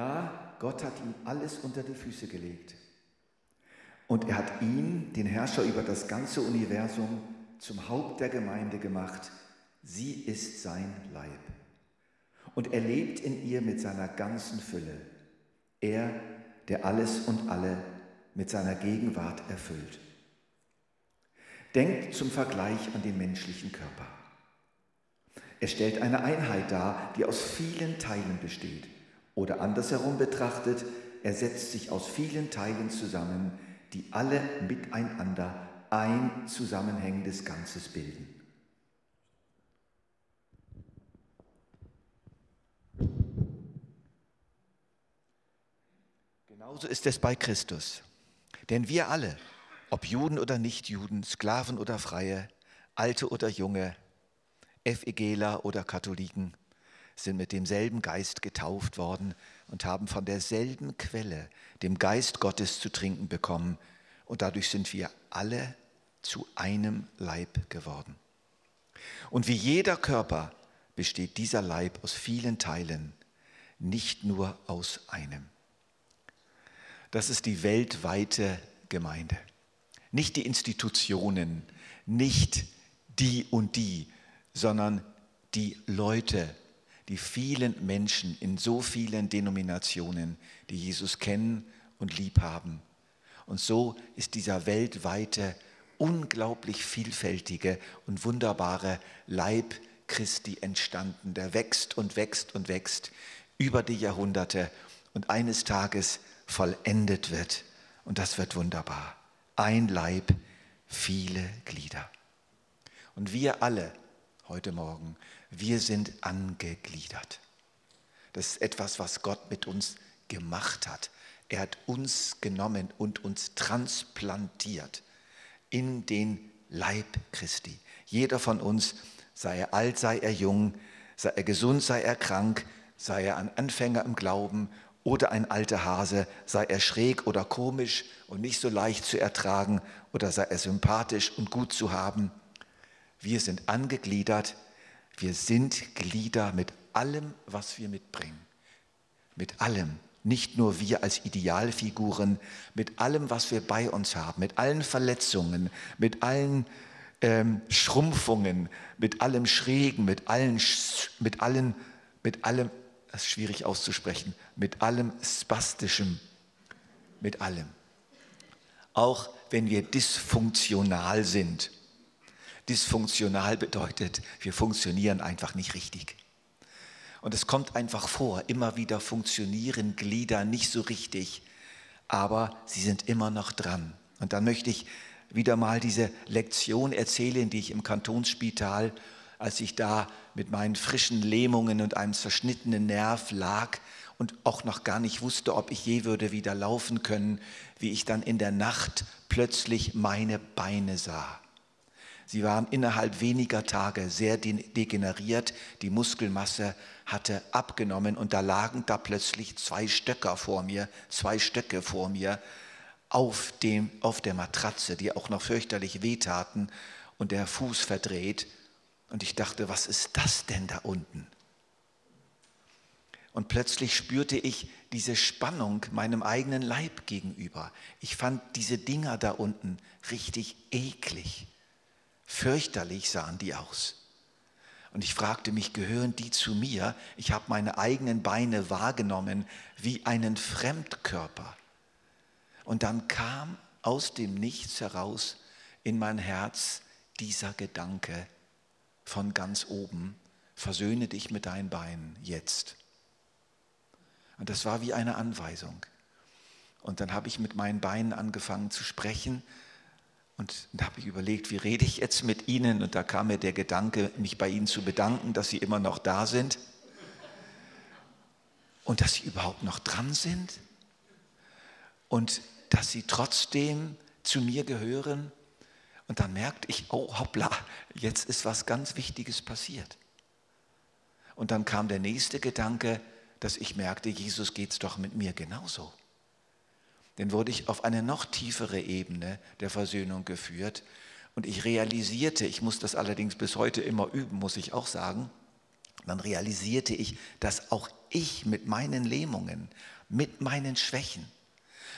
Ja, Gott hat ihm alles unter die Füße gelegt. Und er hat ihn, den Herrscher über das ganze Universum, zum Haupt der Gemeinde gemacht. Sie ist sein Leib. Und er lebt in ihr mit seiner ganzen Fülle. Er, der alles und alle mit seiner Gegenwart erfüllt. Denkt zum Vergleich an den menschlichen Körper. Er stellt eine Einheit dar, die aus vielen Teilen besteht. Oder andersherum betrachtet, er setzt sich aus vielen Teilen zusammen, die alle miteinander ein zusammenhängendes Ganzes bilden. Genauso ist es bei Christus. Denn wir alle, ob Juden oder Nichtjuden, Sklaven oder Freie, Alte oder Junge, FEGler oder Katholiken, sind mit demselben Geist getauft worden und haben von derselben Quelle, dem Geist Gottes, zu trinken bekommen. Und dadurch sind wir alle zu einem Leib geworden. Und wie jeder Körper besteht dieser Leib aus vielen Teilen, nicht nur aus einem. Das ist die weltweite Gemeinde. Nicht die Institutionen, nicht die und die, sondern die Leute, die vielen Menschen in so vielen Denominationen, die Jesus kennen und lieb haben. Und so ist dieser weltweite, unglaublich vielfältige und wunderbare Leib Christi entstanden, der wächst und wächst und wächst über die Jahrhunderte und eines Tages vollendet wird. Und das wird wunderbar. Ein Leib, viele Glieder. Und wir alle heute Morgen wir sind angegliedert. Das ist etwas, was Gott mit uns gemacht hat. Er hat uns genommen und uns transplantiert in den Leib Christi. Jeder von uns, sei er alt, sei er jung, sei er gesund, sei er krank, sei er ein Anfänger im Glauben oder ein alter Hase, sei er schräg oder komisch und nicht so leicht zu ertragen oder sei er sympathisch und gut zu haben. Wir sind angegliedert wir sind Glieder mit allem, was wir mitbringen. Mit allem. Nicht nur wir als Idealfiguren, mit allem, was wir bei uns haben, mit allen Verletzungen, mit allen ähm, Schrumpfungen, mit allem Schrägen, mit allen, mit allen, mit allem, das ist schwierig auszusprechen, mit allem Spastischem, mit allem. Auch wenn wir dysfunktional sind Dysfunktional bedeutet, wir funktionieren einfach nicht richtig. Und es kommt einfach vor, immer wieder funktionieren Glieder nicht so richtig, aber sie sind immer noch dran. Und dann möchte ich wieder mal diese Lektion erzählen, die ich im Kantonsspital, als ich da mit meinen frischen Lähmungen und einem zerschnittenen Nerv lag und auch noch gar nicht wusste, ob ich je würde wieder laufen können, wie ich dann in der Nacht plötzlich meine Beine sah. Sie waren innerhalb weniger Tage sehr degeneriert, die Muskelmasse hatte abgenommen und da lagen da plötzlich zwei Stöcker vor mir, zwei Stöcke vor mir auf, dem, auf der Matratze, die auch noch fürchterlich wehtaten und der Fuß verdreht. Und ich dachte, was ist das denn da unten? Und plötzlich spürte ich diese Spannung meinem eigenen Leib gegenüber. Ich fand diese Dinger da unten richtig eklig. Fürchterlich sahen die aus. Und ich fragte mich, gehören die zu mir? Ich habe meine eigenen Beine wahrgenommen wie einen Fremdkörper. Und dann kam aus dem Nichts heraus in mein Herz dieser Gedanke von ganz oben, versöhne dich mit deinen Beinen jetzt. Und das war wie eine Anweisung. Und dann habe ich mit meinen Beinen angefangen zu sprechen und da habe ich überlegt, wie rede ich jetzt mit Ihnen? Und da kam mir der Gedanke, mich bei Ihnen zu bedanken, dass Sie immer noch da sind und dass Sie überhaupt noch dran sind und dass Sie trotzdem zu mir gehören. Und dann merkte ich, oh hoppla, jetzt ist was ganz Wichtiges passiert. Und dann kam der nächste Gedanke, dass ich merkte, Jesus geht es doch mit mir genauso dann wurde ich auf eine noch tiefere Ebene der Versöhnung geführt. Und ich realisierte, ich muss das allerdings bis heute immer üben, muss ich auch sagen, dann realisierte ich, dass auch ich mit meinen Lähmungen, mit meinen Schwächen,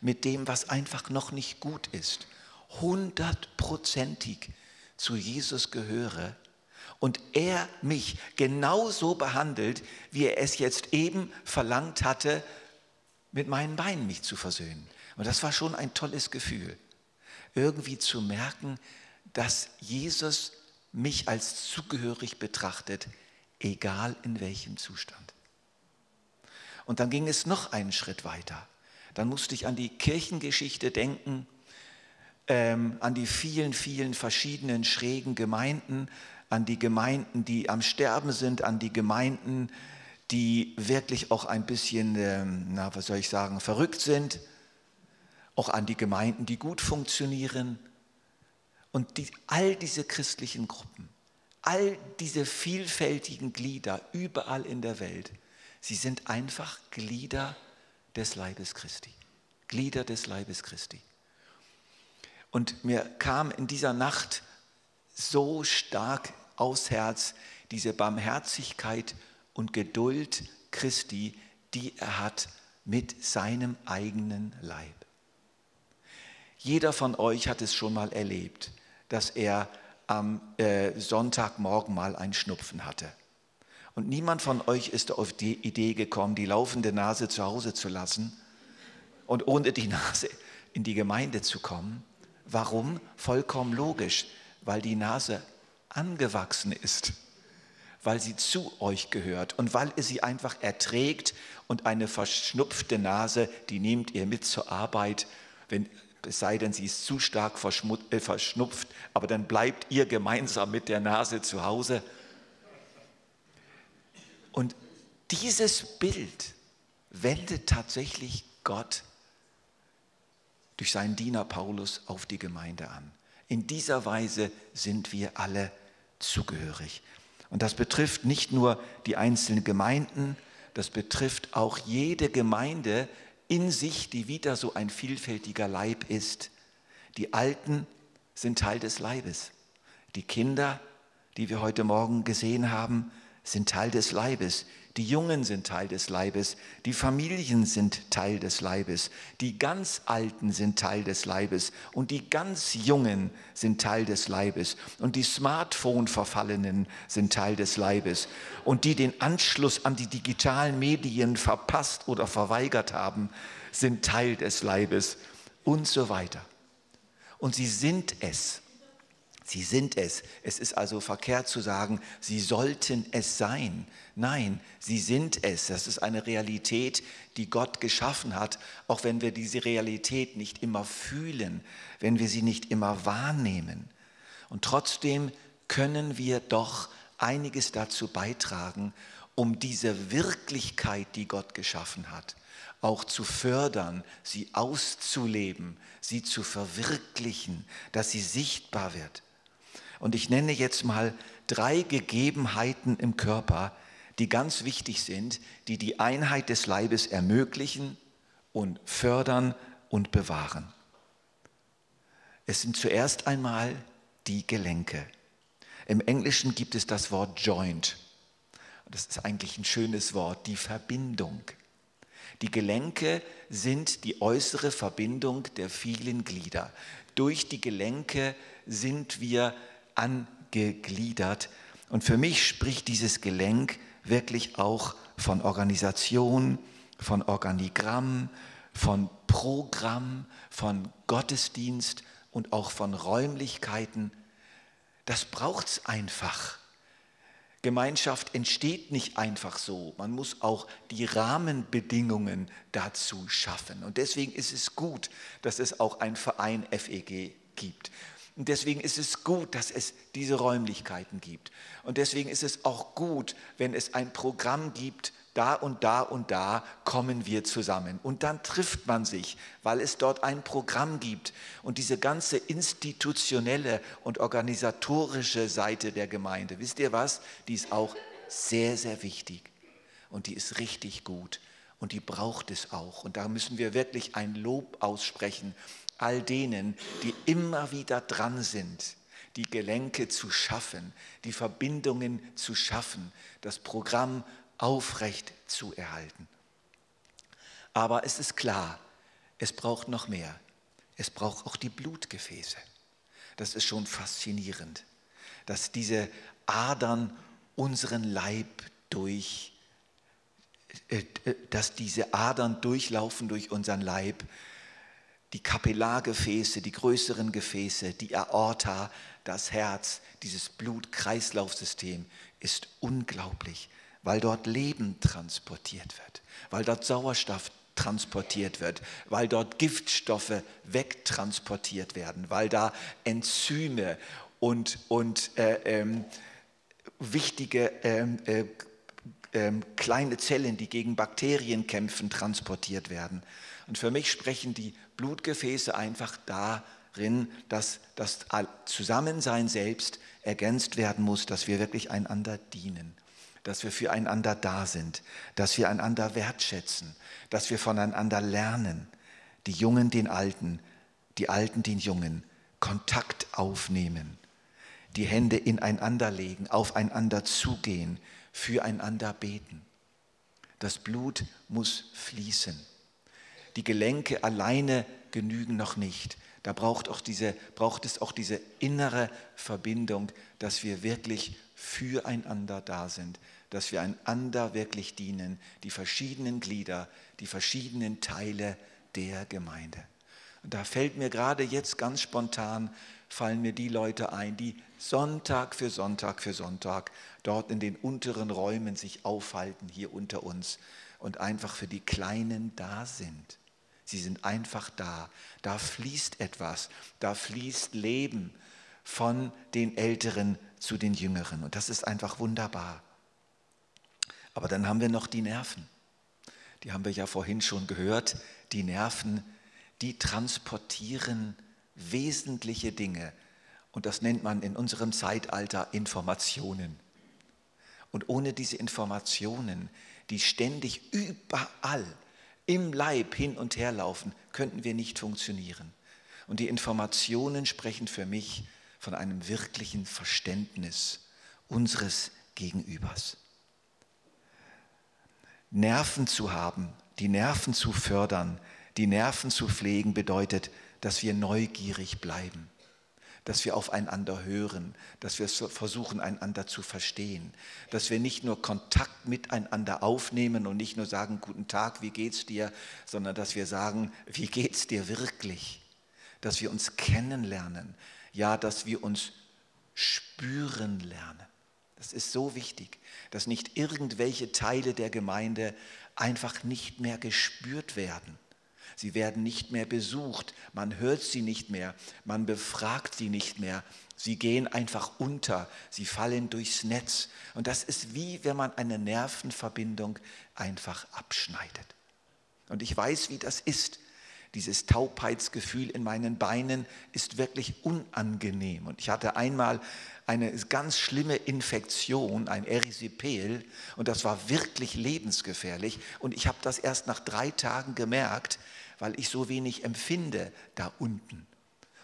mit dem, was einfach noch nicht gut ist, hundertprozentig zu Jesus gehöre und er mich genauso behandelt, wie er es jetzt eben verlangt hatte, mit meinen Beinen mich zu versöhnen. Und das war schon ein tolles Gefühl, irgendwie zu merken, dass Jesus mich als zugehörig betrachtet, egal in welchem Zustand. Und dann ging es noch einen Schritt weiter. Dann musste ich an die Kirchengeschichte denken, ähm, an die vielen, vielen verschiedenen schrägen Gemeinden, an die Gemeinden, die am Sterben sind, an die Gemeinden, die wirklich auch ein bisschen, ähm, na, was soll ich sagen, verrückt sind, auch an die Gemeinden, die gut funktionieren. Und die, all diese christlichen Gruppen, all diese vielfältigen Glieder überall in der Welt, sie sind einfach Glieder des Leibes Christi. Glieder des Leibes Christi. Und mir kam in dieser Nacht so stark aufs Herz diese Barmherzigkeit und Geduld Christi, die er hat mit seinem eigenen Leib. Jeder von euch hat es schon mal erlebt, dass er am äh, Sonntagmorgen mal einen Schnupfen hatte. Und niemand von euch ist auf die Idee gekommen, die laufende Nase zu Hause zu lassen und ohne die Nase in die Gemeinde zu kommen. Warum? Vollkommen logisch, weil die Nase angewachsen ist, weil sie zu euch gehört und weil ihr sie einfach erträgt und eine verschnupfte Nase, die nehmt ihr mit zur Arbeit, wenn, es sei denn, sie ist zu stark äh, verschnupft, aber dann bleibt ihr gemeinsam mit der Nase zu Hause. Und dieses Bild wendet tatsächlich Gott durch seinen Diener Paulus auf die Gemeinde an. In dieser Weise sind wir alle zugehörig. Und das betrifft nicht nur die einzelnen Gemeinden, das betrifft auch jede Gemeinde in sich, die wieder so ein vielfältiger Leib ist. Die Alten sind Teil des Leibes. Die Kinder, die wir heute Morgen gesehen haben, sind Teil des Leibes. Die Jungen sind Teil des Leibes, die Familien sind Teil des Leibes, die ganz Alten sind Teil des Leibes und die ganz Jungen sind Teil des Leibes und die Smartphone-Verfallenen sind Teil des Leibes und die den Anschluss an die digitalen Medien verpasst oder verweigert haben, sind Teil des Leibes und so weiter. Und sie sind es Sie sind es. Es ist also verkehrt zu sagen, sie sollten es sein. Nein, sie sind es. Das ist eine Realität, die Gott geschaffen hat, auch wenn wir diese Realität nicht immer fühlen, wenn wir sie nicht immer wahrnehmen. Und trotzdem können wir doch einiges dazu beitragen, um diese Wirklichkeit, die Gott geschaffen hat, auch zu fördern, sie auszuleben, sie zu verwirklichen, dass sie sichtbar wird. Und ich nenne jetzt mal drei Gegebenheiten im Körper, die ganz wichtig sind, die die Einheit des Leibes ermöglichen und fördern und bewahren. Es sind zuerst einmal die Gelenke. Im Englischen gibt es das Wort Joint. Das ist eigentlich ein schönes Wort, die Verbindung. Die Gelenke sind die äußere Verbindung der vielen Glieder. Durch die Gelenke sind wir angegliedert. Und für mich spricht dieses Gelenk wirklich auch von Organisation, von Organigramm, von Programm, von Gottesdienst und auch von Räumlichkeiten. Das braucht es einfach. Gemeinschaft entsteht nicht einfach so. Man muss auch die Rahmenbedingungen dazu schaffen. Und deswegen ist es gut, dass es auch ein Verein FEG gibt. Und deswegen ist es gut, dass es diese Räumlichkeiten gibt. Und deswegen ist es auch gut, wenn es ein Programm gibt, da und da und da kommen wir zusammen. Und dann trifft man sich, weil es dort ein Programm gibt. Und diese ganze institutionelle und organisatorische Seite der Gemeinde, wisst ihr was, die ist auch sehr, sehr wichtig. Und die ist richtig gut. Und die braucht es auch. Und da müssen wir wirklich ein Lob aussprechen all denen, die immer wieder dran sind, die Gelenke zu schaffen, die Verbindungen zu schaffen, das Programm aufrecht zu erhalten. Aber es ist klar, es braucht noch mehr. Es braucht auch die Blutgefäße. Das ist schon faszinierend, dass diese Adern unseren Leib durch, äh, äh, dass diese Adern durchlaufen durch unseren Leib, die Kapillargefäße, die größeren Gefäße, die Aorta, das Herz, dieses Blutkreislaufsystem ist unglaublich, weil dort Leben transportiert wird, weil dort Sauerstoff transportiert wird, weil dort Giftstoffe wegtransportiert werden, weil da Enzyme und, und äh, ähm, wichtige ähm, äh, äh, kleine Zellen, die gegen Bakterien kämpfen, transportiert werden. Und für mich sprechen die Blutgefäße einfach darin, dass das Zusammensein selbst ergänzt werden muss, dass wir wirklich einander dienen dass wir füreinander da sind, dass wir einander wertschätzen, dass wir voneinander lernen, die Jungen den Alten, die Alten den Jungen, Kontakt aufnehmen, die Hände ineinander legen, aufeinander zugehen, füreinander beten. Das Blut muss fließen. Die Gelenke alleine genügen noch nicht. Da braucht, auch diese, braucht es auch diese innere Verbindung, dass wir wirklich füreinander da sind, dass wir einander wirklich dienen, die verschiedenen Glieder, die verschiedenen Teile der Gemeinde. Und da fällt mir gerade jetzt ganz spontan, fallen mir die Leute ein, die Sonntag für Sonntag für Sonntag dort in den unteren Räumen sich aufhalten, hier unter uns und einfach für die Kleinen da sind. Sie sind einfach da. Da fließt etwas, da fließt Leben von den Älteren zu den Jüngeren. Und das ist einfach wunderbar. Aber dann haben wir noch die Nerven. Die haben wir ja vorhin schon gehört. Die Nerven, die transportieren wesentliche Dinge. Und das nennt man in unserem Zeitalter Informationen. Und ohne diese Informationen, die ständig überall im Leib hin und her laufen, könnten wir nicht funktionieren. Und die Informationen sprechen für mich von einem wirklichen Verständnis unseres Gegenübers. Nerven zu haben, die Nerven zu fördern, die Nerven zu pflegen, bedeutet, dass wir neugierig bleiben, dass wir aufeinander hören, dass wir versuchen, einander zu verstehen, dass wir nicht nur Kontakt miteinander aufnehmen und nicht nur sagen, guten Tag, wie geht's dir, sondern dass wir sagen, wie geht's dir wirklich, dass wir uns kennenlernen, ja, dass wir uns spüren lernen. Das ist so wichtig, dass nicht irgendwelche Teile der Gemeinde einfach nicht mehr gespürt werden. Sie werden nicht mehr besucht, man hört sie nicht mehr, man befragt sie nicht mehr. Sie gehen einfach unter, sie fallen durchs Netz. Und das ist wie wenn man eine Nervenverbindung einfach abschneidet. Und ich weiß, wie das ist. Dieses Taubheitsgefühl in meinen Beinen ist wirklich unangenehm. Und ich hatte einmal eine ganz schlimme Infektion, ein Erisipel, und das war wirklich lebensgefährlich. Und ich habe das erst nach drei Tagen gemerkt, weil ich so wenig empfinde da unten.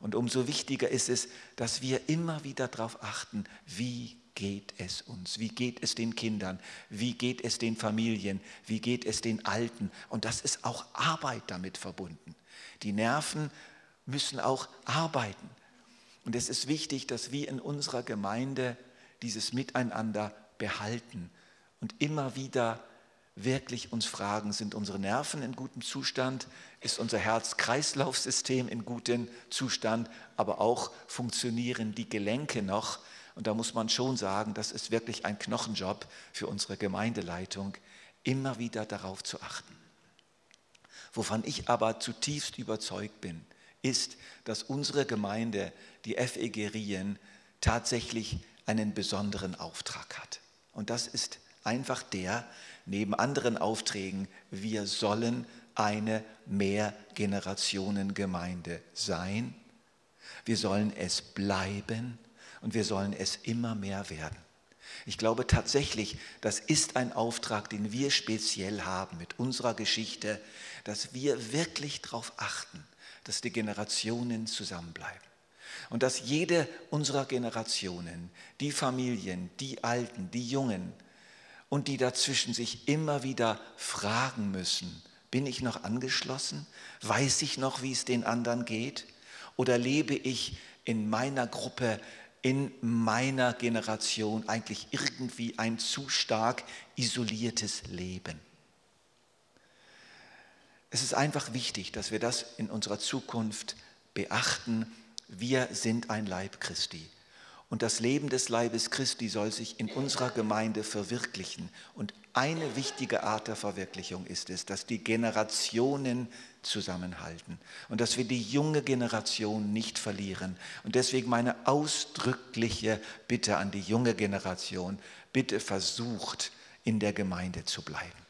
Und umso wichtiger ist es, dass wir immer wieder darauf achten, wie geht es uns? Wie geht es den Kindern? Wie geht es den Familien? Wie geht es den Alten? Und das ist auch Arbeit damit verbunden. Die Nerven müssen auch arbeiten. Und es ist wichtig, dass wir in unserer Gemeinde dieses Miteinander behalten und immer wieder wirklich uns fragen, sind unsere Nerven in gutem Zustand, ist unser Herz-Kreislauf-System in gutem Zustand, aber auch funktionieren die Gelenke noch. Und da muss man schon sagen, das ist wirklich ein Knochenjob für unsere Gemeindeleitung, immer wieder darauf zu achten. Wovon ich aber zutiefst überzeugt bin, ist, dass unsere Gemeinde, die FEG Rien, tatsächlich einen besonderen Auftrag hat. Und das ist einfach der, neben anderen Aufträgen, wir sollen eine Mehrgenerationengemeinde sein. Wir sollen es bleiben und wir sollen es immer mehr werden. Ich glaube tatsächlich, das ist ein Auftrag, den wir speziell haben mit unserer Geschichte, dass wir wirklich darauf achten, dass die Generationen zusammenbleiben. Und dass jede unserer Generationen, die Familien, die Alten, die Jungen und die dazwischen sich immer wieder fragen müssen, bin ich noch angeschlossen? Weiß ich noch, wie es den anderen geht? Oder lebe ich in meiner Gruppe, in meiner Generation eigentlich irgendwie ein zu stark isoliertes Leben? Es ist einfach wichtig, dass wir das in unserer Zukunft beachten. Wir sind ein Leib Christi. Und das Leben des Leibes Christi soll sich in unserer Gemeinde verwirklichen. Und eine wichtige Art der Verwirklichung ist es, dass die Generationen zusammenhalten und dass wir die junge Generation nicht verlieren. Und deswegen meine ausdrückliche Bitte an die junge Generation, bitte versucht in der Gemeinde zu bleiben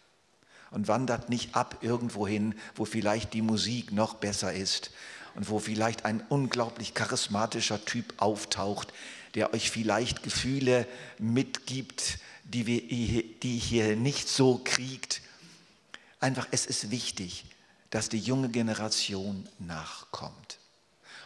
und wandert nicht ab irgendwo hin, wo vielleicht die Musik noch besser ist und wo vielleicht ein unglaublich charismatischer Typ auftaucht, der euch vielleicht Gefühle mitgibt, die, wir, die hier nicht so kriegt. Einfach, es ist wichtig, dass die junge Generation nachkommt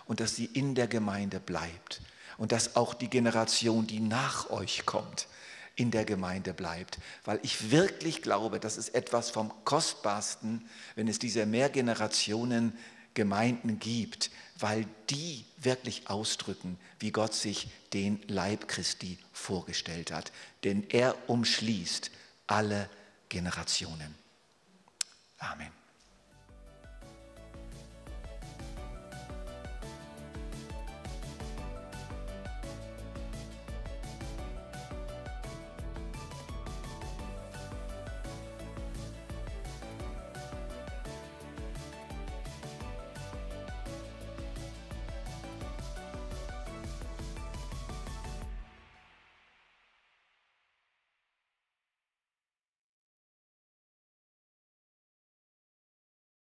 und dass sie in der Gemeinde bleibt und dass auch die Generation, die nach euch kommt, in der Gemeinde bleibt. Weil ich wirklich glaube, das ist etwas vom Kostbarsten, wenn es diese Mehrgenerationen Gemeinden gibt, weil die wirklich ausdrücken, wie Gott sich den Leib Christi vorgestellt hat. Denn er umschließt alle Generationen. Amen.